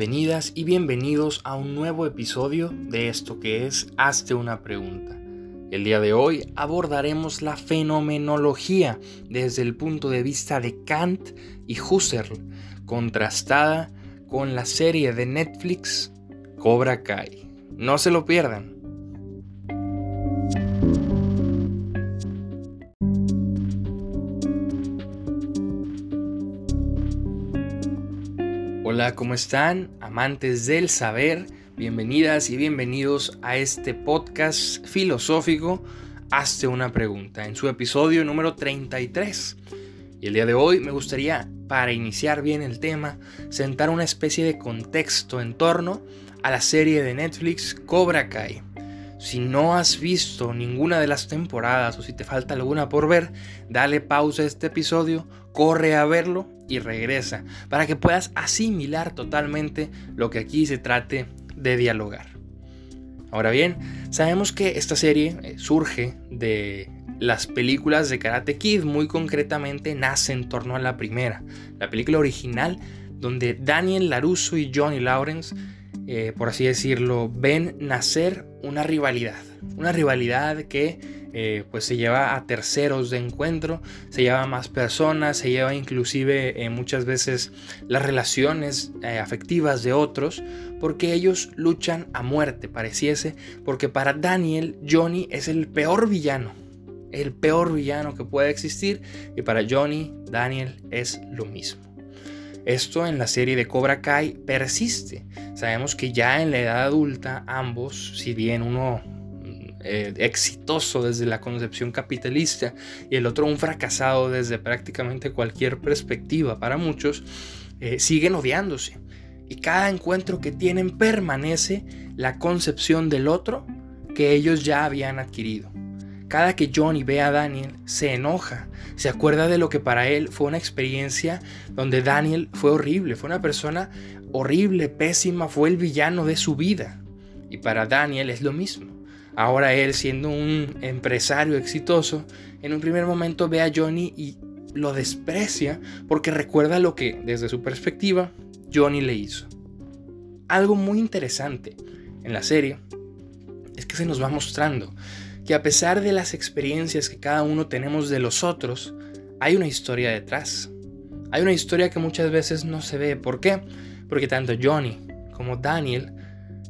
Bienvenidas y bienvenidos a un nuevo episodio de esto que es Hazte una pregunta. El día de hoy abordaremos la fenomenología desde el punto de vista de Kant y Husserl, contrastada con la serie de Netflix Cobra Kai. No se lo pierdan. Hola, ¿cómo están? Amantes del saber, bienvenidas y bienvenidos a este podcast filosófico Hazte una pregunta, en su episodio número 33. Y el día de hoy me gustaría, para iniciar bien el tema, sentar una especie de contexto en torno a la serie de Netflix Cobra Kai. Si no has visto ninguna de las temporadas o si te falta alguna por ver, dale pausa a este episodio, corre a verlo y regresa para que puedas asimilar totalmente lo que aquí se trate de dialogar. Ahora bien, sabemos que esta serie eh, surge de las películas de Karate Kid, muy concretamente nace en torno a la primera, la película original donde Daniel Larusso y Johnny Lawrence eh, por así decirlo, ven nacer una rivalidad. Una rivalidad que eh, pues se lleva a terceros de encuentro, se lleva a más personas, se lleva inclusive eh, muchas veces las relaciones afectivas de otros, porque ellos luchan a muerte, pareciese, porque para Daniel, Johnny es el peor villano. El peor villano que puede existir y para Johnny, Daniel es lo mismo. Esto en la serie de Cobra Kai persiste. Sabemos que ya en la edad adulta ambos, si bien uno eh, exitoso desde la concepción capitalista y el otro un fracasado desde prácticamente cualquier perspectiva para muchos, eh, siguen odiándose. Y cada encuentro que tienen permanece la concepción del otro que ellos ya habían adquirido. Cada que Johnny ve a Daniel, se enoja, se acuerda de lo que para él fue una experiencia donde Daniel fue horrible, fue una persona horrible, pésima, fue el villano de su vida. Y para Daniel es lo mismo. Ahora él, siendo un empresario exitoso, en un primer momento ve a Johnny y lo desprecia porque recuerda lo que, desde su perspectiva, Johnny le hizo. Algo muy interesante en la serie es que se nos va mostrando que a pesar de las experiencias que cada uno tenemos de los otros, hay una historia detrás. Hay una historia que muchas veces no se ve. ¿Por qué? Porque tanto Johnny como Daniel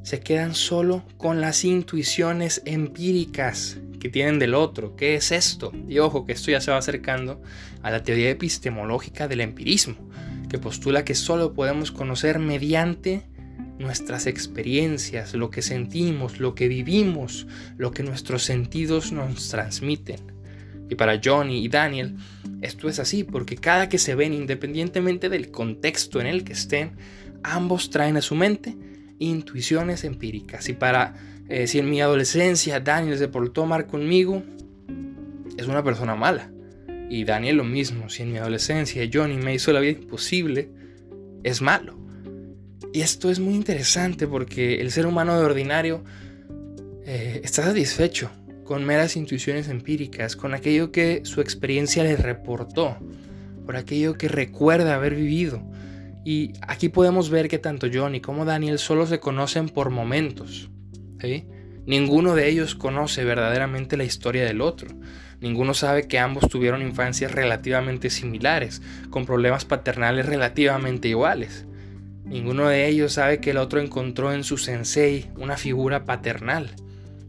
se quedan solo con las intuiciones empíricas que tienen del otro. ¿Qué es esto? Y ojo que esto ya se va acercando a la teoría epistemológica del empirismo, que postula que solo podemos conocer mediante nuestras experiencias, lo que sentimos, lo que vivimos, lo que nuestros sentidos nos transmiten. Y para Johnny y Daniel, esto es así porque cada que se ven, independientemente del contexto en el que estén, ambos traen a su mente intuiciones empíricas. Y para, eh, si en mi adolescencia Daniel se portó mal conmigo, es una persona mala. Y Daniel lo mismo, si en mi adolescencia Johnny me hizo la vida imposible, es malo. Y esto es muy interesante porque el ser humano de ordinario eh, está satisfecho con meras intuiciones empíricas, con aquello que su experiencia le reportó, por aquello que recuerda haber vivido. Y aquí podemos ver que tanto Johnny como Daniel solo se conocen por momentos. Ninguno de ellos conoce verdaderamente la historia del otro. Ninguno sabe que ambos tuvieron infancias relativamente similares, con problemas paternales relativamente iguales. Ninguno de ellos sabe que el otro encontró en su sensei una figura paternal.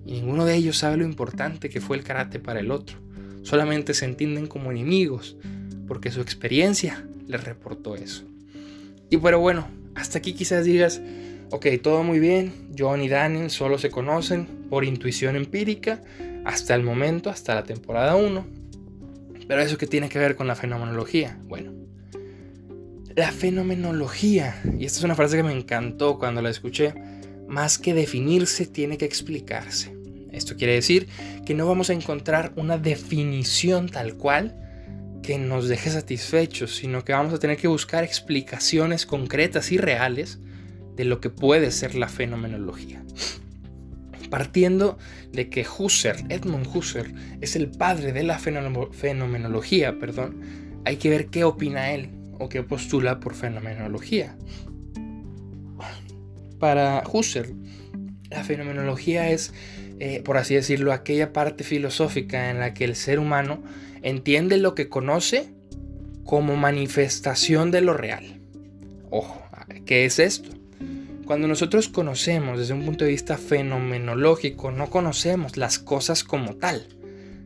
Ninguno de ellos sabe lo importante que fue el karate para el otro. Solamente se entienden como enemigos, porque su experiencia les reportó eso. Y pero bueno, hasta aquí quizás digas, ok, todo muy bien, John y Daniel solo se conocen por intuición empírica hasta el momento, hasta la temporada 1. Pero eso que tiene que ver con la fenomenología, bueno, la fenomenología, y esta es una frase que me encantó cuando la escuché, más que definirse tiene que explicarse. Esto quiere decir que no vamos a encontrar una definición tal cual que nos deje satisfechos, sino que vamos a tener que buscar explicaciones concretas y reales de lo que puede ser la fenomenología. Partiendo de que Husserl, Edmund Husserl, es el padre de la fenomenología, perdón, hay que ver qué opina él o que postula por fenomenología. para Husserl, la fenomenología es, eh, por así decirlo, aquella parte filosófica en la que el ser humano entiende lo que conoce como manifestación de lo real. Ojo, ¿qué es esto? Cuando nosotros conocemos desde un punto de vista fenomenológico, no conocemos las cosas como tal.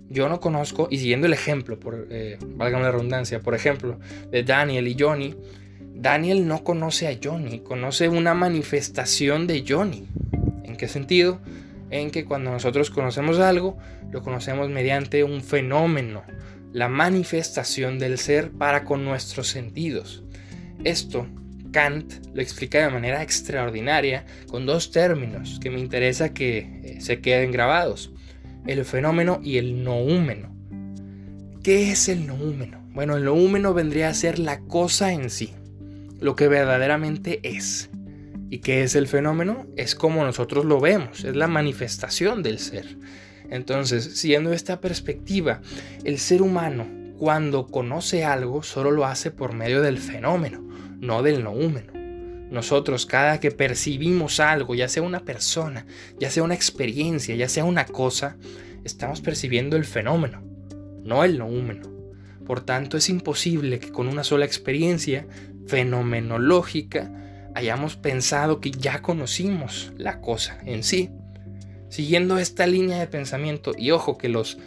Yo no conozco, y siguiendo el ejemplo, por, eh, valga la redundancia, por ejemplo, de Daniel y Johnny, Daniel no conoce a Johnny, conoce una manifestación de Johnny. ¿En qué sentido? En que cuando nosotros conocemos algo, lo conocemos mediante un fenómeno, la manifestación del ser para con nuestros sentidos. Esto Kant lo explica de manera extraordinaria con dos términos que me interesa que eh, se queden grabados, el fenómeno y el noúmeno. ¿Qué es el noúmeno? Bueno, el noúmeno vendría a ser la cosa en sí, lo que verdaderamente es. ¿Y qué es el fenómeno? Es como nosotros lo vemos, es la manifestación del ser. Entonces, siguiendo esta perspectiva, el ser humano cuando conoce algo solo lo hace por medio del fenómeno, no del noúmeno. Nosotros cada que percibimos algo, ya sea una persona, ya sea una experiencia, ya sea una cosa, estamos percibiendo el fenómeno, no el noúmeno. Por tanto, es imposible que con una sola experiencia fenomenológica hayamos pensado que ya conocimos la cosa en sí. Siguiendo esta línea de pensamiento, y ojo que los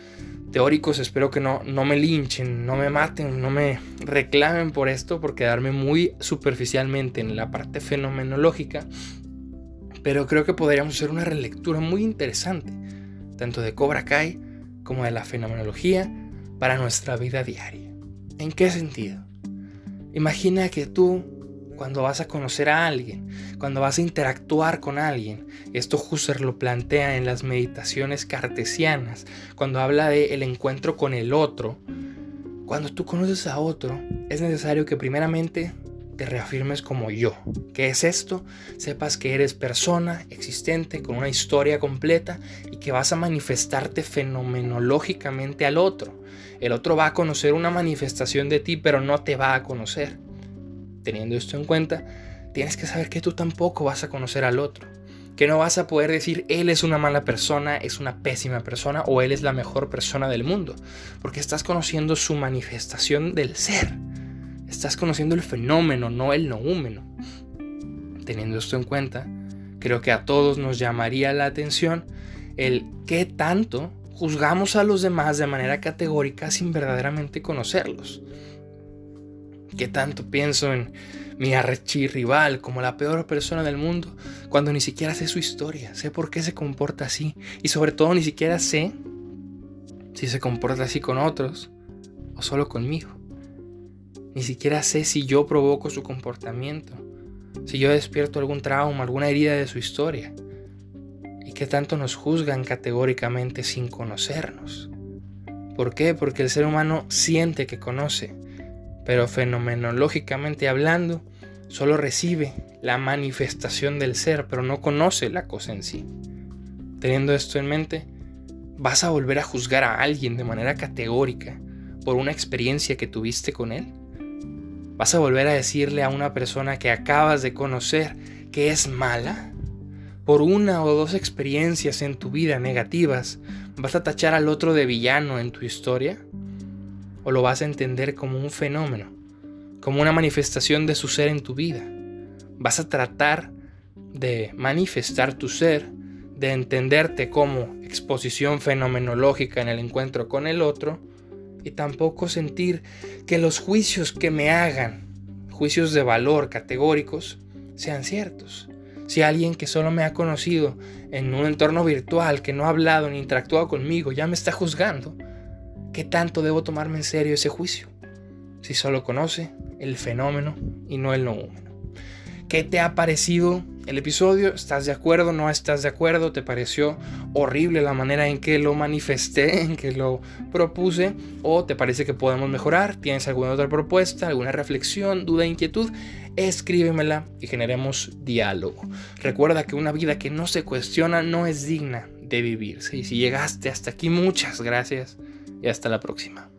teóricos espero que no, no me linchen, no me maten, no me reclamen por esto, por quedarme muy superficialmente en la parte fenomenológica, pero creo que podríamos hacer una relectura muy interesante, tanto de Cobra Kai como de la fenomenología, para nuestra vida diaria. ¿En qué sentido? Imagina que tú cuando vas a conocer a alguien, cuando vas a interactuar con alguien. Esto Husserl lo plantea en las meditaciones cartesianas, cuando habla de el encuentro con el otro. Cuando tú conoces a otro, es necesario que primeramente te reafirmes como yo. ¿Qué es esto? Sepas que eres persona existente con una historia completa y que vas a manifestarte fenomenológicamente al otro. El otro va a conocer una manifestación de ti, pero no te va a conocer teniendo esto en cuenta, tienes que saber que tú tampoco vas a conocer al otro. Que no vas a poder decir él es una mala persona, es una pésima persona o él es la mejor persona del mundo. Porque estás conociendo su manifestación del ser. Estás conociendo el fenómeno, no el noúmeno. Teniendo esto en cuenta, creo que a todos nos llamaría la atención el qué tanto juzgamos a los demás de manera categórica sin verdaderamente conocerlos. ¿Qué tanto pienso en mi rival como la peor persona del mundo cuando ni siquiera sé su historia, sé por qué se comporta así y sobre todo ni siquiera sé si se comporta así con otros o solo conmigo? Ni siquiera sé si yo provoco su comportamiento, si yo despierto algún trauma, alguna herida de su historia. ¿Y qué tanto nos juzgan categóricamente sin conocernos? ¿Por qué? Porque el ser humano siente que conoce, pero fenomenológicamente hablando, solo recibe la manifestación del ser, pero no conoce la cosa en sí. Teniendo esto en mente, ¿vas a volver a juzgar a alguien de manera categórica por una experiencia que tuviste con él? ¿Vas a volver a decirle a una persona que acabas de conocer que es mala? Por una o dos experiencias en tu vida negativas, ¿vas a tachar al otro de villano en tu historia? O lo vas a entender como un fenómeno, como una manifestación de su ser en tu vida. Vas a tratar de manifestar tu ser, de entenderte como exposición fenomenológica en el encuentro con el otro y tampoco sentir que los juicios que me hagan, juicios de valor categóricos, sean ciertos. Si alguien que solo me ha conocido en un entorno virtual, que no ha hablado ni interactuado conmigo, ya me está juzgando, ¿Qué tanto debo tomarme en serio ese juicio? Si solo conoce el fenómeno y no el noúmeno. ¿Qué te ha parecido el episodio? ¿Estás de acuerdo? ¿No estás de acuerdo? ¿Te pareció horrible la manera en que lo manifesté, en que lo propuse? ¿O te parece que podemos mejorar? ¿Tienes alguna otra propuesta, alguna reflexión, duda, inquietud? Escríbemela y generemos diálogo. Recuerda que una vida que no se cuestiona no es digna de vivirse. Y si llegaste hasta aquí, muchas gracias y hasta la próxima.